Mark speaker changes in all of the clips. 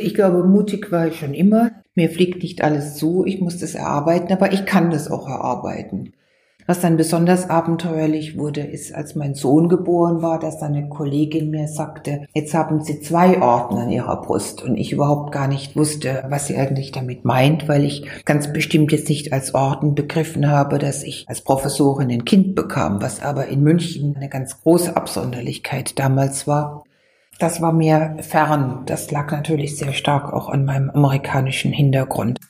Speaker 1: Ich glaube, mutig war ich schon immer. Mir fliegt nicht alles zu, ich muss das erarbeiten, aber ich kann das auch erarbeiten. Was dann besonders abenteuerlich wurde, ist, als mein Sohn geboren war, dass eine Kollegin mir sagte, jetzt haben Sie zwei Orden an Ihrer Brust und ich überhaupt gar nicht wusste, was sie eigentlich damit meint, weil ich ganz bestimmt jetzt nicht als Orden begriffen habe, dass ich als Professorin ein Kind bekam, was aber in München eine ganz große Absonderlichkeit damals war. Das war mir fern. Das lag natürlich sehr stark auch an meinem amerikanischen Hintergrund.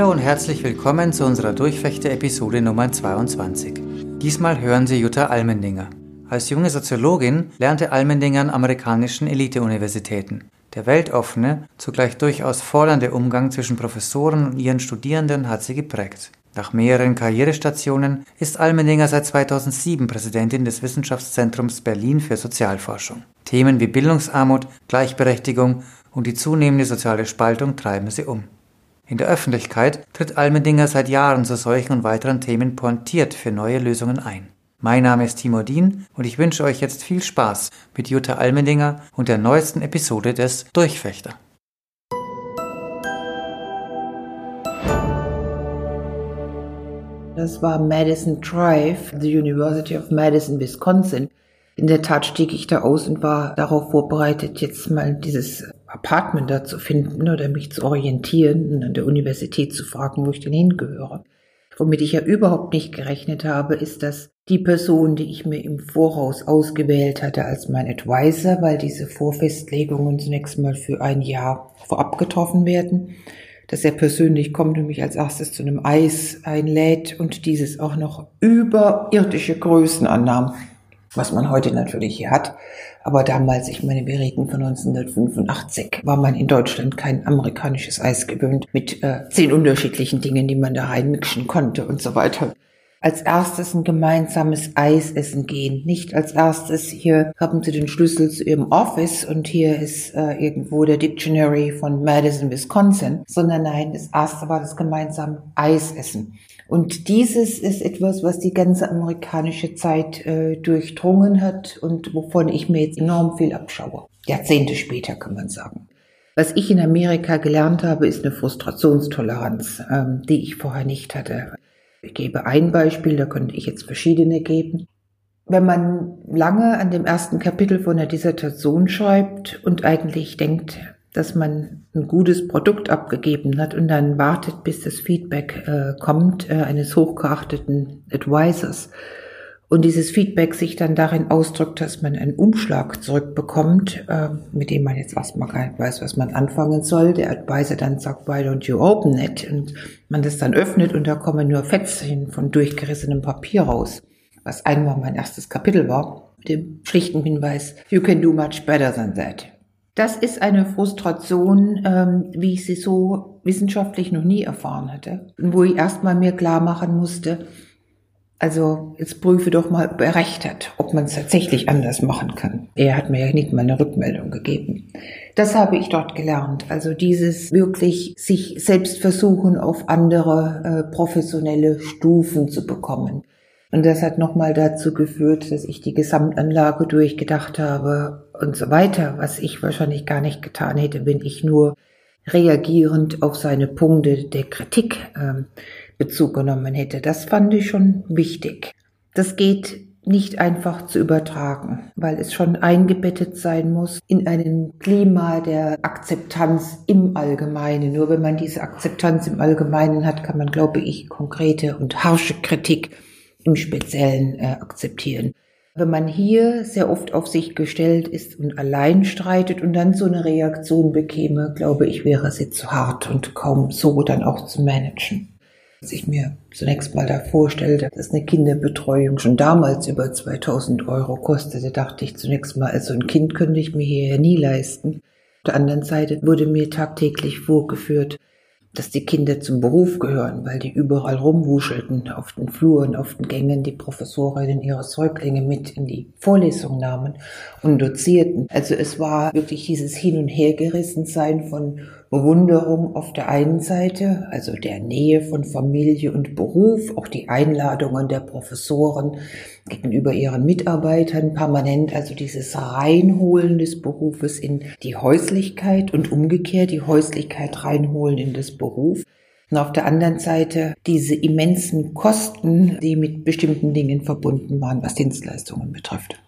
Speaker 2: Hallo und herzlich willkommen zu unserer Durchfechter-Episode Nummer 22. Diesmal hören Sie Jutta Almendinger. Als junge Soziologin lernte Almendinger an amerikanischen Elite-Universitäten. Der weltoffene, zugleich durchaus fordernde Umgang zwischen Professoren und ihren Studierenden hat sie geprägt. Nach mehreren Karrierestationen ist Almendinger seit 2007 Präsidentin des Wissenschaftszentrums Berlin für Sozialforschung. Themen wie Bildungsarmut, Gleichberechtigung und die zunehmende soziale Spaltung treiben sie um. In der Öffentlichkeit tritt Almendinger seit Jahren zu solchen und weiteren Themen pointiert für neue Lösungen ein. Mein Name ist Timo Dien und ich wünsche euch jetzt viel Spaß mit Jutta Almendinger und der neuesten Episode des Durchfechter.
Speaker 1: Das war Madison Drive, the University of Madison, Wisconsin. In der Tat stieg ich da aus und war darauf vorbereitet, jetzt mal dieses Apartment da zu finden oder mich zu orientieren und an der Universität zu fragen, wo ich denn hingehöre. Womit ich ja überhaupt nicht gerechnet habe, ist, dass die Person, die ich mir im Voraus ausgewählt hatte als mein Advisor, weil diese Vorfestlegungen zunächst mal für ein Jahr vorab getroffen werden, dass er persönlich kommt und mich als erstes zu einem Eis einlädt und dieses auch noch überirdische Größen annahm was man heute natürlich hier hat. Aber damals, ich meine, wir reden von 1985, war man in Deutschland kein amerikanisches Eis gewöhnt mit äh, zehn unterschiedlichen Dingen, die man da reinmixen konnte und so weiter. Als erstes ein gemeinsames Eis essen gehen. Nicht als erstes, hier haben Sie den Schlüssel zu Ihrem Office und hier ist äh, irgendwo der Dictionary von Madison, Wisconsin, sondern nein, das erste war das gemeinsame Eis essen. Und dieses ist etwas, was die ganze amerikanische Zeit äh, durchdrungen hat und wovon ich mir jetzt enorm viel abschaue. Jahrzehnte später kann man sagen. Was ich in Amerika gelernt habe, ist eine Frustrationstoleranz, ähm, die ich vorher nicht hatte. Ich gebe ein Beispiel, da könnte ich jetzt verschiedene geben. Wenn man lange an dem ersten Kapitel von der Dissertation schreibt und eigentlich denkt, dass man ein gutes Produkt abgegeben hat und dann wartet, bis das Feedback äh, kommt äh, eines hochgeachteten Advisors und dieses Feedback sich dann darin ausdrückt, dass man einen Umschlag zurückbekommt, äh, mit dem man jetzt erstmal gar nicht weiß, was man anfangen soll. Der Advisor dann sagt, why don't you open it? Und man das dann öffnet und da kommen nur Fetzchen von durchgerissenem Papier raus, was einmal mein erstes Kapitel war, mit dem schlichten Hinweis, you can do much better than that. Das ist eine Frustration, ähm, wie ich sie so wissenschaftlich noch nie erfahren hatte. Wo ich erstmal mir klar machen musste, also jetzt prüfe doch mal, ob er recht hat, ob man es tatsächlich anders machen kann. Er hat mir ja nicht mal eine Rückmeldung gegeben. Das habe ich dort gelernt. Also dieses wirklich sich selbst versuchen, auf andere äh, professionelle Stufen zu bekommen. Und das hat nochmal dazu geführt, dass ich die Gesamtanlage durchgedacht habe und so weiter, was ich wahrscheinlich gar nicht getan hätte, wenn ich nur reagierend auf seine Punkte der Kritik ähm, Bezug genommen hätte. Das fand ich schon wichtig. Das geht nicht einfach zu übertragen, weil es schon eingebettet sein muss in einem Klima der Akzeptanz im Allgemeinen. Nur wenn man diese Akzeptanz im Allgemeinen hat, kann man, glaube ich, konkrete und harsche Kritik im Speziellen äh, akzeptieren. Wenn man hier sehr oft auf sich gestellt ist und allein streitet und dann so eine Reaktion bekäme, glaube ich, wäre sie zu hart und kaum so dann auch zu managen. Als ich mir zunächst mal da vorstellte, dass eine Kinderbetreuung schon damals über 2000 Euro kostete, dachte ich zunächst mal, also ein Kind könnte ich mir hier nie leisten. Auf der anderen Seite wurde mir tagtäglich vorgeführt, dass die Kinder zum Beruf gehören, weil die überall rumwuschelten, auf den Fluren, auf den Gängen, die Professorinnen ihre Säuglinge mit in die Vorlesung nahmen und dozierten. Also es war wirklich dieses Hin- und Hergerissensein von Bewunderung auf der einen Seite, also der Nähe von Familie und Beruf, auch die Einladungen der Professoren gegenüber ihren Mitarbeitern permanent, also dieses Reinholen des Berufes in die Häuslichkeit und umgekehrt die Häuslichkeit reinholen in das Beruf. Und auf der anderen Seite diese immensen Kosten, die mit bestimmten Dingen verbunden waren, was Dienstleistungen betrifft.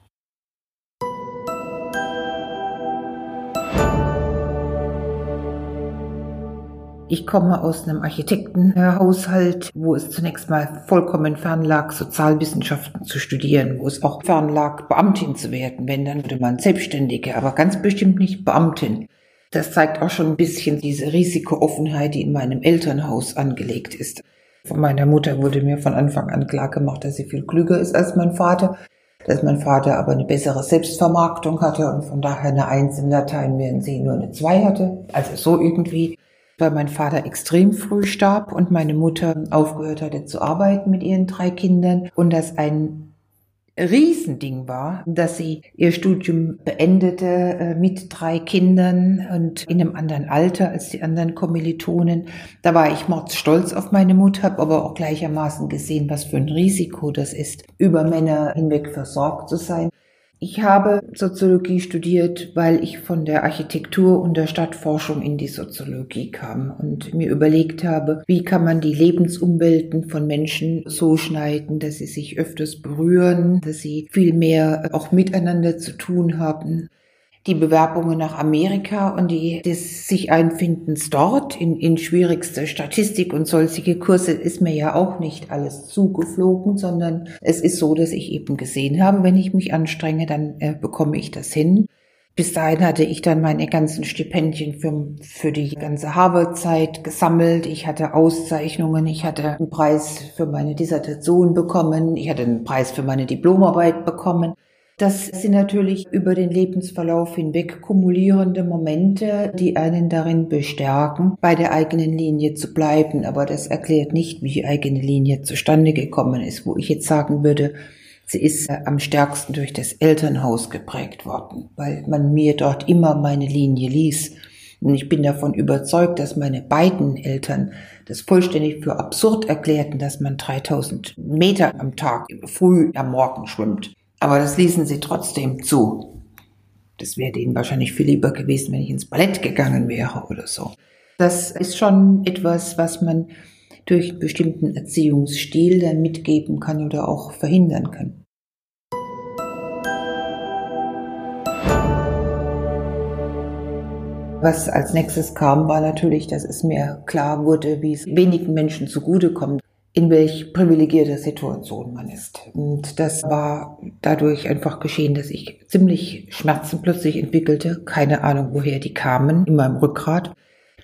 Speaker 1: Ich komme aus einem Architektenhaushalt, wo es zunächst mal vollkommen fern lag, Sozialwissenschaften zu studieren, wo es auch fern lag, Beamtin zu werden. Wenn, dann würde man Selbstständige, aber ganz bestimmt nicht Beamtin. Das zeigt auch schon ein bisschen diese Risikooffenheit, die in meinem Elternhaus angelegt ist. Von meiner Mutter wurde mir von Anfang an klar gemacht, dass sie viel klüger ist als mein Vater, dass mein Vater aber eine bessere Selbstvermarktung hatte und von daher eine Eins in Latein, während sie nur eine Zwei hatte. Also so irgendwie weil mein Vater extrem früh starb und meine Mutter aufgehört hatte zu arbeiten mit ihren drei Kindern und das ein Riesending war, dass sie ihr Studium beendete äh, mit drei Kindern und in einem anderen Alter als die anderen Kommilitonen. Da war ich mordsstolz auf meine Mutter, habe aber auch gleichermaßen gesehen, was für ein Risiko das ist, über Männer hinweg versorgt zu sein. Ich habe Soziologie studiert, weil ich von der Architektur und der Stadtforschung in die Soziologie kam und mir überlegt habe, wie kann man die Lebensumwelten von Menschen so schneiden, dass sie sich öfters berühren, dass sie viel mehr auch miteinander zu tun haben die Bewerbungen nach Amerika und die des sich Einfindens dort in, in schwierigste Statistik und solche Kurse ist mir ja auch nicht alles zugeflogen, sondern es ist so, dass ich eben gesehen habe, wenn ich mich anstrenge, dann äh, bekomme ich das hin. Bis dahin hatte ich dann meine ganzen Stipendien für, für die ganze Harvard-Zeit gesammelt. Ich hatte Auszeichnungen. Ich hatte einen Preis für meine Dissertation bekommen. Ich hatte einen Preis für meine Diplomarbeit bekommen. Das sind natürlich über den Lebensverlauf hinweg kumulierende Momente, die einen darin bestärken, bei der eigenen Linie zu bleiben. Aber das erklärt nicht, wie die eigene Linie zustande gekommen ist, wo ich jetzt sagen würde, sie ist äh, am stärksten durch das Elternhaus geprägt worden, weil man mir dort immer meine Linie ließ. Und ich bin davon überzeugt, dass meine beiden Eltern das vollständig für absurd erklärten, dass man 3000 Meter am Tag früh am Morgen schwimmt. Aber das ließen sie trotzdem zu. Das wäre denen wahrscheinlich viel lieber gewesen, wenn ich ins Ballett gegangen wäre oder so. Das ist schon etwas, was man durch einen bestimmten Erziehungsstil dann mitgeben kann oder auch verhindern kann. Was als nächstes kam, war natürlich, dass es mir klar wurde, wie es wenigen Menschen zugutekommt in welch privilegierter Situation man ist. Und das war dadurch einfach geschehen, dass ich ziemlich Schmerzen plötzlich entwickelte, keine Ahnung, woher die kamen, in meinem Rückgrat.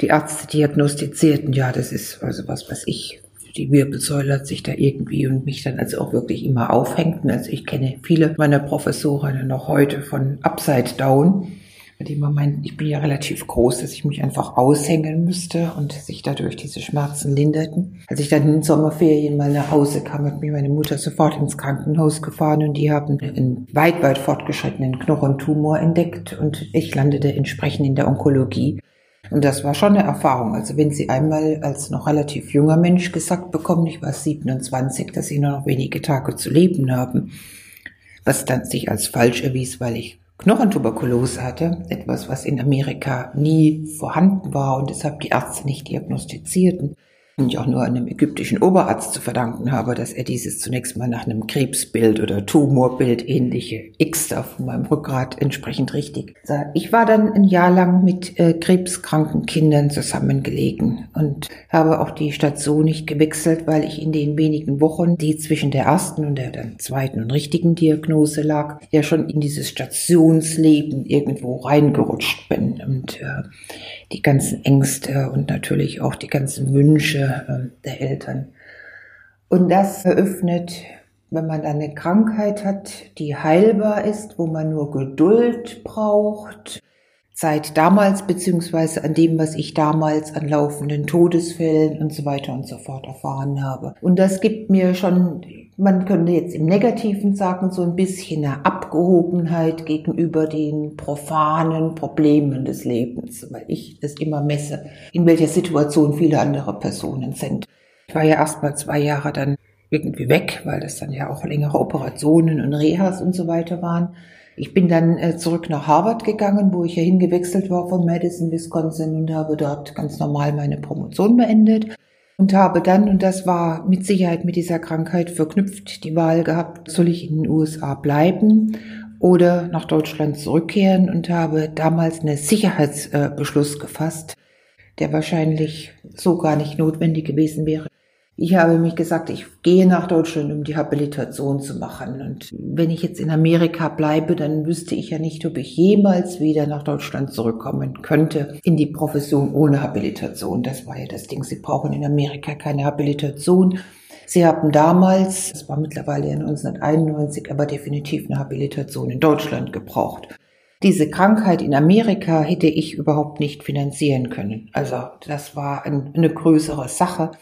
Speaker 1: Die Ärzte diagnostizierten, ja, das ist also was, was ich, die Wirbelsäule hat sich da irgendwie und mich dann also auch wirklich immer aufhängten. Also ich kenne viele meiner Professoren noch heute von Upside Down bei dem meint, ich bin ja relativ groß, dass ich mich einfach aushängen müsste und sich dadurch diese Schmerzen linderten. Als ich dann in den Sommerferien mal nach Hause kam, hat mich meine Mutter sofort ins Krankenhaus gefahren und die haben einen weit, weit fortgeschrittenen Knochentumor entdeckt und ich landete entsprechend in der Onkologie. Und das war schon eine Erfahrung. Also wenn Sie einmal als noch relativ junger Mensch gesagt bekommen, ich war 27, dass Sie nur noch wenige Tage zu leben haben, was dann sich als falsch erwies, weil ich Knochentuberkulose hatte, etwas, was in Amerika nie vorhanden war und deshalb die Ärzte nicht diagnostizierten und ich auch nur einem ägyptischen Oberarzt zu verdanken habe, dass er dieses zunächst mal nach einem Krebsbild oder Tumorbild ähnliche X da von meinem Rückgrat entsprechend richtig sah. Ich war dann ein Jahr lang mit äh, krebskranken Kindern zusammengelegen und habe auch die Station nicht gewechselt, weil ich in den wenigen Wochen, die zwischen der ersten und der dann zweiten und richtigen Diagnose lag, ja schon in dieses Stationsleben irgendwo reingerutscht bin und äh, die ganzen Ängste und natürlich auch die ganzen Wünsche äh, der Eltern. Und das eröffnet, wenn man dann eine Krankheit hat, die heilbar ist, wo man nur Geduld braucht, seit damals beziehungsweise an dem, was ich damals an laufenden Todesfällen und so weiter und so fort erfahren habe. Und das gibt mir schon, man könnte jetzt im Negativen sagen, so ein bisschen eine Abgehobenheit gegenüber den profanen Problemen des Lebens, weil ich das immer messe, in welcher Situation viele andere Personen sind. Ich war ja erst mal zwei Jahre dann irgendwie weg, weil das dann ja auch längere Operationen und Rehas und so weiter waren. Ich bin dann äh, zurück nach Harvard gegangen, wo ich ja hingewechselt war von Madison, Wisconsin und habe dort ganz normal meine Promotion beendet und habe dann, und das war mit Sicherheit mit dieser Krankheit verknüpft, die Wahl gehabt, soll ich in den USA bleiben oder nach Deutschland zurückkehren und habe damals einen Sicherheitsbeschluss gefasst, der wahrscheinlich so gar nicht notwendig gewesen wäre. Ich habe mich gesagt, ich gehe nach Deutschland, um die Habilitation zu machen. Und wenn ich jetzt in Amerika bleibe, dann wüsste ich ja nicht, ob ich jemals wieder nach Deutschland zurückkommen könnte in die Profession ohne Habilitation. Das war ja das Ding. Sie brauchen in Amerika keine Habilitation. Sie haben damals, das war mittlerweile 1991, aber definitiv eine Habilitation in Deutschland gebraucht. Diese Krankheit in Amerika hätte ich überhaupt nicht finanzieren können. Also das war eine größere Sache.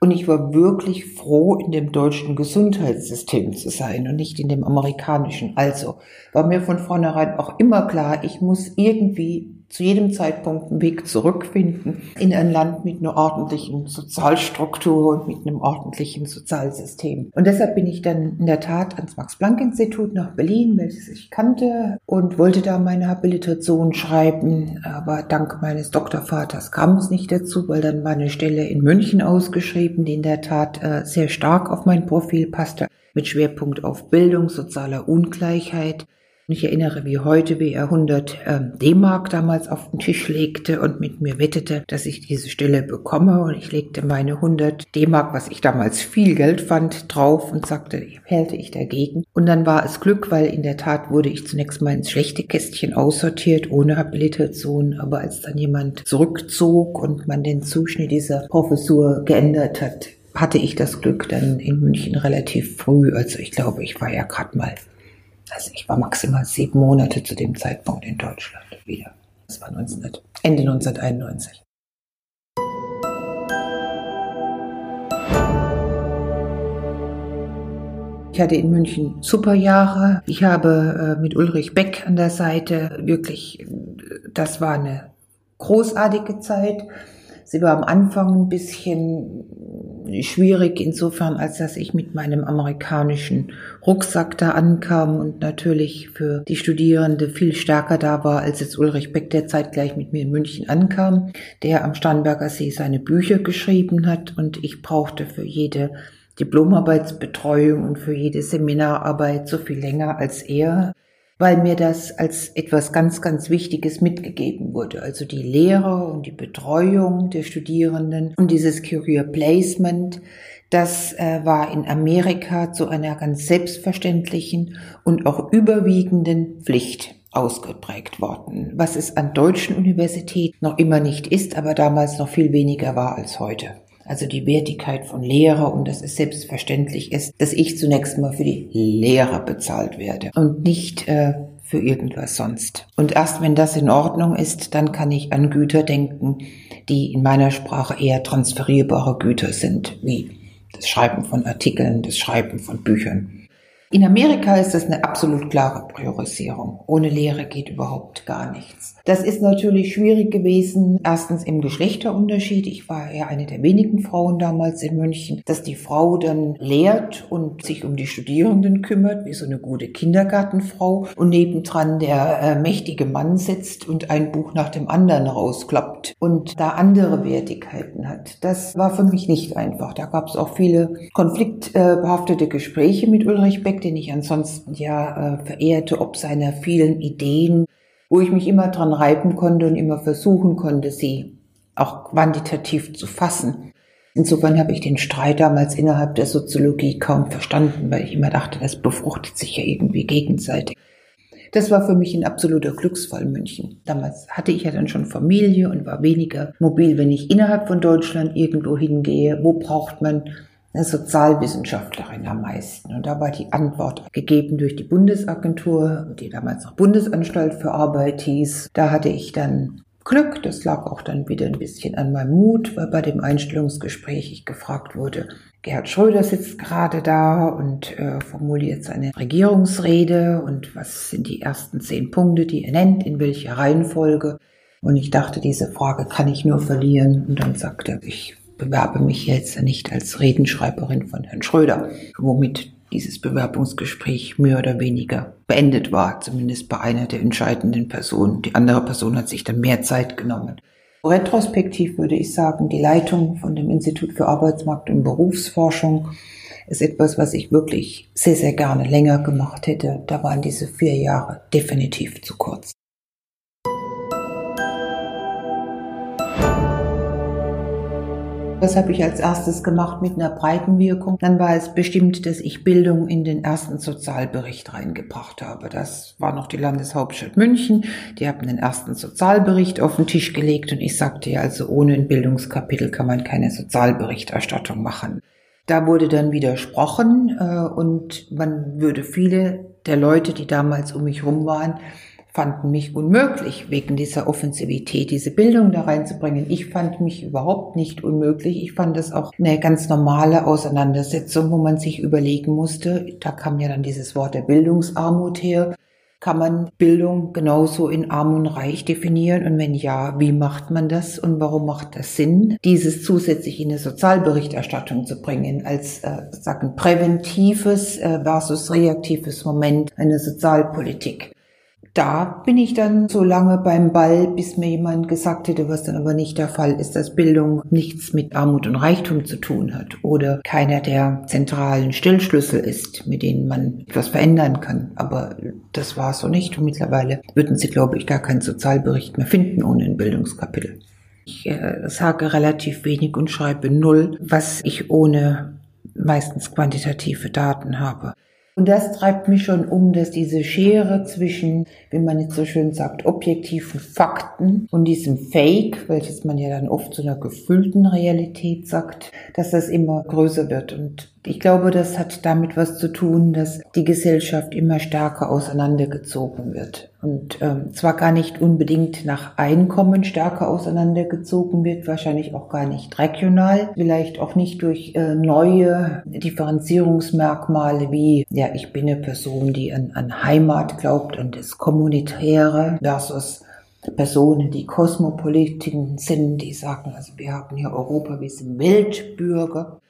Speaker 1: Und ich war wirklich froh, in dem deutschen Gesundheitssystem zu sein und nicht in dem amerikanischen. Also war mir von vornherein auch immer klar, ich muss irgendwie zu jedem Zeitpunkt einen Weg zurückfinden in ein Land mit einer ordentlichen Sozialstruktur und mit einem ordentlichen Sozialsystem. Und deshalb bin ich dann in der Tat ans Max-Planck-Institut nach Berlin, welches ich kannte, und wollte da meine Habilitation schreiben. Aber dank meines Doktorvaters kam es nicht dazu, weil dann war eine Stelle in München ausgeschrieben, die in der Tat äh, sehr stark auf mein Profil passte, mit Schwerpunkt auf Bildung, sozialer Ungleichheit und ich erinnere wie heute, wie er 100 ähm, D-Mark damals auf den Tisch legte und mit mir wettete, dass ich diese Stelle bekomme. Und ich legte meine 100 D-Mark, was ich damals viel Geld fand, drauf und sagte, hälte ich dagegen. Und dann war es Glück, weil in der Tat wurde ich zunächst mal ins schlechte Kästchen aussortiert, ohne Habilitation. Aber als dann jemand zurückzog und man den Zuschnitt dieser Professur geändert hat, hatte ich das Glück dann in München relativ früh. Also ich glaube, ich war ja gerade mal also ich war maximal sieben Monate zu dem Zeitpunkt in Deutschland wieder. Das war 19, Ende 1991. Ich hatte in München super Jahre. Ich habe äh, mit Ulrich Beck an der Seite wirklich, das war eine großartige Zeit. Sie war am Anfang ein bisschen schwierig insofern, als dass ich mit meinem amerikanischen Rucksack da ankam und natürlich für die Studierende viel stärker da war, als jetzt Ulrich Beck, der zeitgleich mit mir in München ankam, der am Starnberger See seine Bücher geschrieben hat und ich brauchte für jede Diplomarbeitsbetreuung und für jede Seminararbeit so viel länger als er weil mir das als etwas ganz, ganz Wichtiges mitgegeben wurde. Also die Lehre und die Betreuung der Studierenden und dieses Career Placement, das äh, war in Amerika zu einer ganz selbstverständlichen und auch überwiegenden Pflicht ausgeprägt worden, was es an deutschen Universitäten noch immer nicht ist, aber damals noch viel weniger war als heute also die Wertigkeit von Lehrer und dass es selbstverständlich ist, dass ich zunächst mal für die Lehrer bezahlt werde und nicht äh, für irgendwas sonst. Und erst wenn das in Ordnung ist, dann kann ich an Güter denken, die in meiner Sprache eher transferierbare Güter sind, wie das Schreiben von Artikeln, das Schreiben von Büchern. In Amerika ist das eine absolut klare Priorisierung. Ohne Lehre geht überhaupt gar nichts. Das ist natürlich schwierig gewesen. Erstens im Geschlechterunterschied. Ich war ja eine der wenigen Frauen damals in München, dass die Frau dann lehrt und sich um die Studierenden kümmert, wie so eine gute Kindergartenfrau und nebendran der äh, mächtige Mann sitzt und ein Buch nach dem anderen rausklappt und da andere Wertigkeiten hat. Das war für mich nicht einfach. Da gab es auch viele konfliktbehaftete Gespräche mit Ulrich Beck den ich ansonsten ja äh, verehrte, ob seiner vielen Ideen, wo ich mich immer dran reiben konnte und immer versuchen konnte, sie auch quantitativ zu fassen. Insofern habe ich den Streit damals innerhalb der Soziologie kaum verstanden, weil ich immer dachte, das befruchtet sich ja irgendwie gegenseitig. Das war für mich ein absoluter Glücksfall München. Damals hatte ich ja dann schon Familie und war weniger mobil, wenn ich innerhalb von Deutschland irgendwo hingehe. Wo braucht man eine Sozialwissenschaftlerin am meisten. Und da war die Antwort gegeben durch die Bundesagentur, die damals noch Bundesanstalt für Arbeit hieß. Da hatte ich dann Glück. Das lag auch dann wieder ein bisschen an meinem Mut, weil bei dem Einstellungsgespräch ich gefragt wurde, Gerhard Schröder sitzt gerade da und äh, formuliert seine Regierungsrede und was sind die ersten zehn Punkte, die er nennt, in welcher Reihenfolge. Und ich dachte, diese Frage kann ich nur verlieren. Und dann sagte er, ich bewerbe mich jetzt nicht als Redenschreiberin von Herrn Schröder, womit dieses Bewerbungsgespräch mehr oder weniger beendet war, zumindest bei einer der entscheidenden Personen. Die andere Person hat sich dann mehr Zeit genommen. Retrospektiv würde ich sagen, die Leitung von dem Institut für Arbeitsmarkt und Berufsforschung ist etwas, was ich wirklich sehr, sehr gerne länger gemacht hätte. Da waren diese vier Jahre definitiv zu kurz. Das habe ich als erstes gemacht mit einer breiten Wirkung. Dann war es bestimmt, dass ich Bildung in den ersten Sozialbericht reingebracht habe. Das war noch die Landeshauptstadt München. Die haben den ersten Sozialbericht auf den Tisch gelegt und ich sagte ja, also ohne ein Bildungskapitel kann man keine Sozialberichterstattung machen. Da wurde dann widersprochen äh, und man würde viele der Leute, die damals um mich rum waren, fanden mich unmöglich, wegen dieser Offensivität diese Bildung da reinzubringen. Ich fand mich überhaupt nicht unmöglich. Ich fand das auch eine ganz normale Auseinandersetzung, wo man sich überlegen musste, da kam ja dann dieses Wort der Bildungsarmut her. Kann man Bildung genauso in arm und reich definieren? Und wenn ja, wie macht man das? Und warum macht das Sinn, dieses zusätzlich in eine Sozialberichterstattung zu bringen, als äh, sagen präventives äh, versus reaktives Moment einer Sozialpolitik? Da bin ich dann so lange beim Ball, bis mir jemand gesagt hätte, was dann aber nicht der Fall ist, dass Bildung nichts mit Armut und Reichtum zu tun hat oder keiner der zentralen Stillschlüssel ist, mit denen man etwas verändern kann. Aber das war so nicht und mittlerweile würden Sie, glaube ich, gar keinen Sozialbericht mehr finden ohne ein Bildungskapitel. Ich äh, sage relativ wenig und schreibe null, was ich ohne meistens quantitative Daten habe. Und das treibt mich schon um, dass diese Schere zwischen, wie man jetzt so schön sagt, objektiven Fakten und diesem Fake, welches man ja dann oft zu einer gefüllten Realität sagt, dass das immer größer wird. Und ich glaube, das hat damit was zu tun, dass die Gesellschaft immer stärker auseinandergezogen wird. Und ähm, zwar gar nicht unbedingt nach Einkommen stärker auseinandergezogen wird, wahrscheinlich auch gar nicht regional, vielleicht auch nicht durch äh, neue Differenzierungsmerkmale wie, ja, ich bin eine Person, die an, an Heimat glaubt, an das Kommunitäre versus Personen, die Kosmopolitiken sind, die sagen, also wir haben hier Europa, wir sind Weltbürger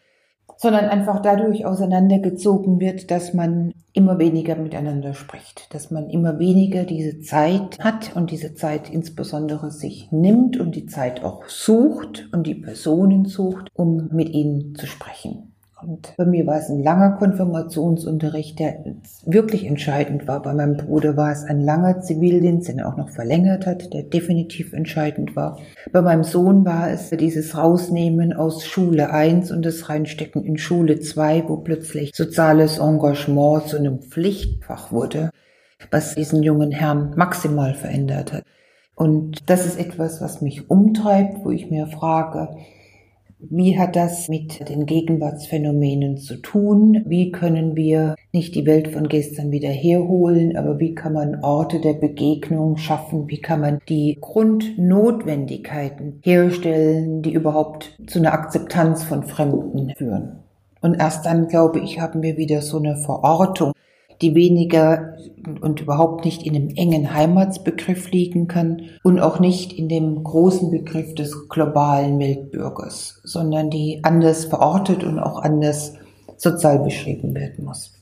Speaker 1: sondern einfach dadurch auseinandergezogen wird, dass man immer weniger miteinander spricht, dass man immer weniger diese Zeit hat und diese Zeit insbesondere sich nimmt und die Zeit auch sucht und die Personen sucht, um mit ihnen zu sprechen. Und bei mir war es ein langer Konfirmationsunterricht, der wirklich entscheidend war. Bei meinem Bruder war es ein langer Zivildienst, den er auch noch verlängert hat, der definitiv entscheidend war. Bei meinem Sohn war es dieses Rausnehmen aus Schule 1 und das Reinstecken in Schule 2, wo plötzlich soziales Engagement zu einem Pflichtfach wurde, was diesen jungen Herrn maximal verändert hat. Und das ist etwas, was mich umtreibt, wo ich mir frage, wie hat das mit den Gegenwartsphänomenen zu tun? Wie können wir nicht die Welt von gestern wieder herholen, aber wie kann man Orte der Begegnung schaffen? Wie kann man die Grundnotwendigkeiten herstellen, die überhaupt zu einer Akzeptanz von Fremden führen? Und erst dann, glaube ich, haben wir wieder so eine Verortung die weniger und überhaupt nicht in einem engen Heimatsbegriff liegen kann und auch nicht in dem großen Begriff des globalen Weltbürgers, sondern die anders verortet und auch anders sozial beschrieben werden muss.